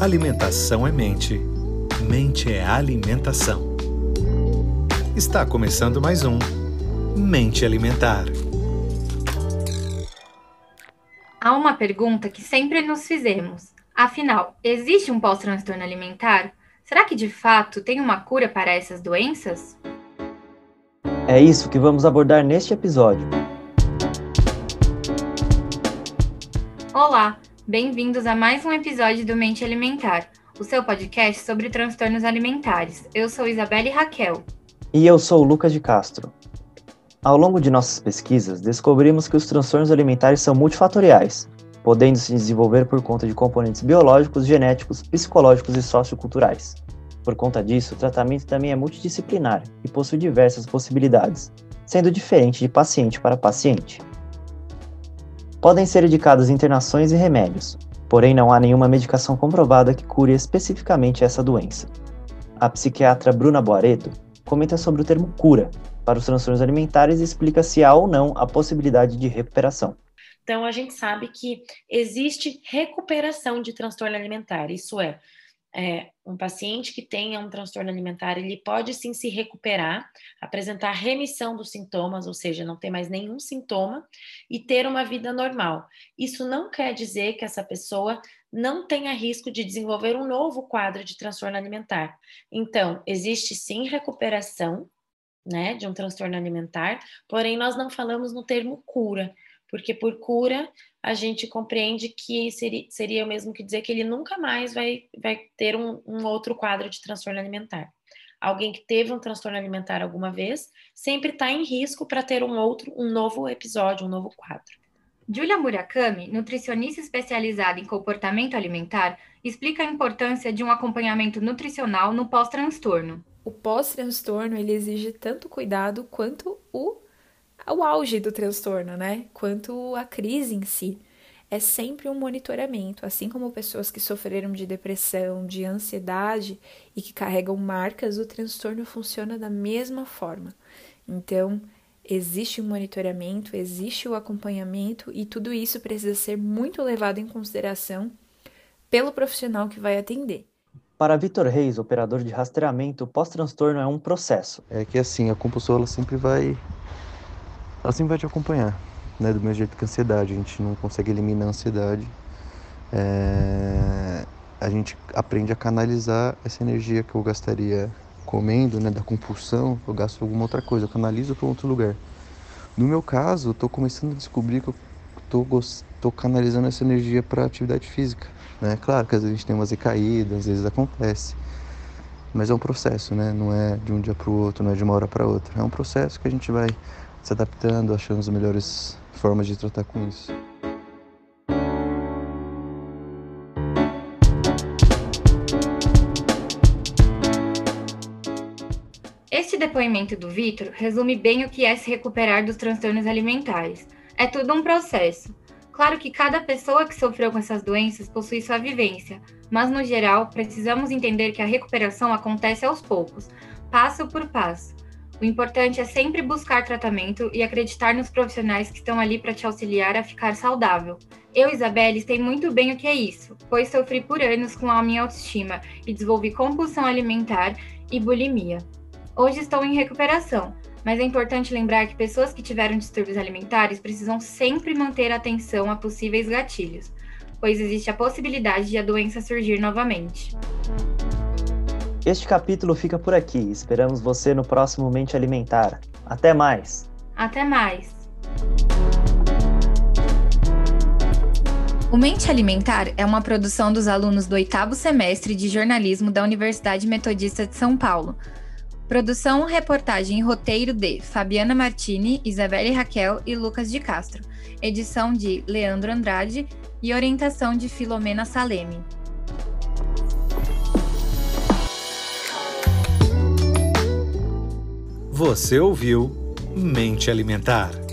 Alimentação é mente, mente é alimentação. Está começando mais um Mente Alimentar. Há uma pergunta que sempre nos fizemos. Afinal, existe um pós-transtorno alimentar? Será que de fato tem uma cura para essas doenças? É isso que vamos abordar neste episódio. Olá, bem-vindos a mais um episódio do Mente Alimentar, o seu podcast sobre transtornos alimentares. Eu sou Isabelle Raquel. E eu sou Lucas de Castro. Ao longo de nossas pesquisas, descobrimos que os transtornos alimentares são multifatoriais, podendo se desenvolver por conta de componentes biológicos, genéticos, psicológicos e socioculturais. Por conta disso, o tratamento também é multidisciplinar e possui diversas possibilidades, sendo diferente de paciente para paciente. Podem ser indicadas internações e remédios, porém não há nenhuma medicação comprovada que cure especificamente essa doença. A psiquiatra Bruna Boareto comenta sobre o termo cura para os transtornos alimentares e explica se há ou não a possibilidade de recuperação. Então, a gente sabe que existe recuperação de transtorno alimentar, isso é, é, um paciente que tenha um transtorno alimentar, ele pode sim se recuperar, apresentar remissão dos sintomas, ou seja, não ter mais nenhum sintoma e ter uma vida normal. Isso não quer dizer que essa pessoa não tenha risco de desenvolver um novo quadro de transtorno alimentar. Então, existe sim recuperação, né, de um transtorno alimentar, porém nós não falamos no termo cura, porque por cura a gente compreende que seria, seria o mesmo que dizer que ele nunca mais vai, vai ter um, um outro quadro de transtorno alimentar. Alguém que teve um transtorno alimentar alguma vez sempre está em risco para ter um outro, um novo episódio, um novo quadro. Julia Murakami, nutricionista especializada em comportamento alimentar, explica a importância de um acompanhamento nutricional no pós-transtorno. O pós-transtorno ele exige tanto cuidado quanto o o auge do transtorno, né? Quanto a crise em si. É sempre um monitoramento, assim como pessoas que sofreram de depressão, de ansiedade e que carregam marcas, o transtorno funciona da mesma forma. Então, existe um monitoramento, existe o acompanhamento e tudo isso precisa ser muito levado em consideração pelo profissional que vai atender. Para Vitor Reis, operador de rastreamento, o pós-transtorno é um processo. É que assim, a compulsão ela sempre vai ela sempre vai te acompanhar, né? Do mesmo jeito que a ansiedade, a gente não consegue eliminar a ansiedade. É... A gente aprende a canalizar essa energia que eu gastaria comendo, né? Da compulsão, eu gasto alguma outra coisa, eu canalizo para outro lugar. No meu caso, eu começando a descobrir que eu tô, tô canalizando essa energia para atividade física, né? Claro que às vezes a gente tem umas recaídas, às vezes acontece. Mas é um processo, né? Não é de um dia para o outro, não é de uma hora para outra. É um processo que a gente vai se adaptando, achando as melhores formas de tratar com isso. Este depoimento do Vitor resume bem o que é se recuperar dos transtornos alimentares. É tudo um processo. Claro que cada pessoa que sofreu com essas doenças possui sua vivência, mas no geral precisamos entender que a recuperação acontece aos poucos, passo por passo o importante é sempre buscar tratamento e acreditar nos profissionais que estão ali para te auxiliar a ficar saudável. Eu, Isabelle, sei muito bem o que é isso, pois sofri por anos com a minha autoestima e desenvolvi compulsão alimentar e bulimia. Hoje estou em recuperação, mas é importante lembrar que pessoas que tiveram distúrbios alimentares precisam sempre manter atenção a possíveis gatilhos, pois existe a possibilidade de a doença surgir novamente. Este capítulo fica por aqui. Esperamos você no próximo Mente Alimentar. Até mais! Até mais! O Mente Alimentar é uma produção dos alunos do oitavo semestre de jornalismo da Universidade Metodista de São Paulo. Produção, reportagem e roteiro de Fabiana Martini, Isabelle Raquel e Lucas de Castro. Edição de Leandro Andrade e orientação de Filomena Saleme. Você ouviu Mente Alimentar.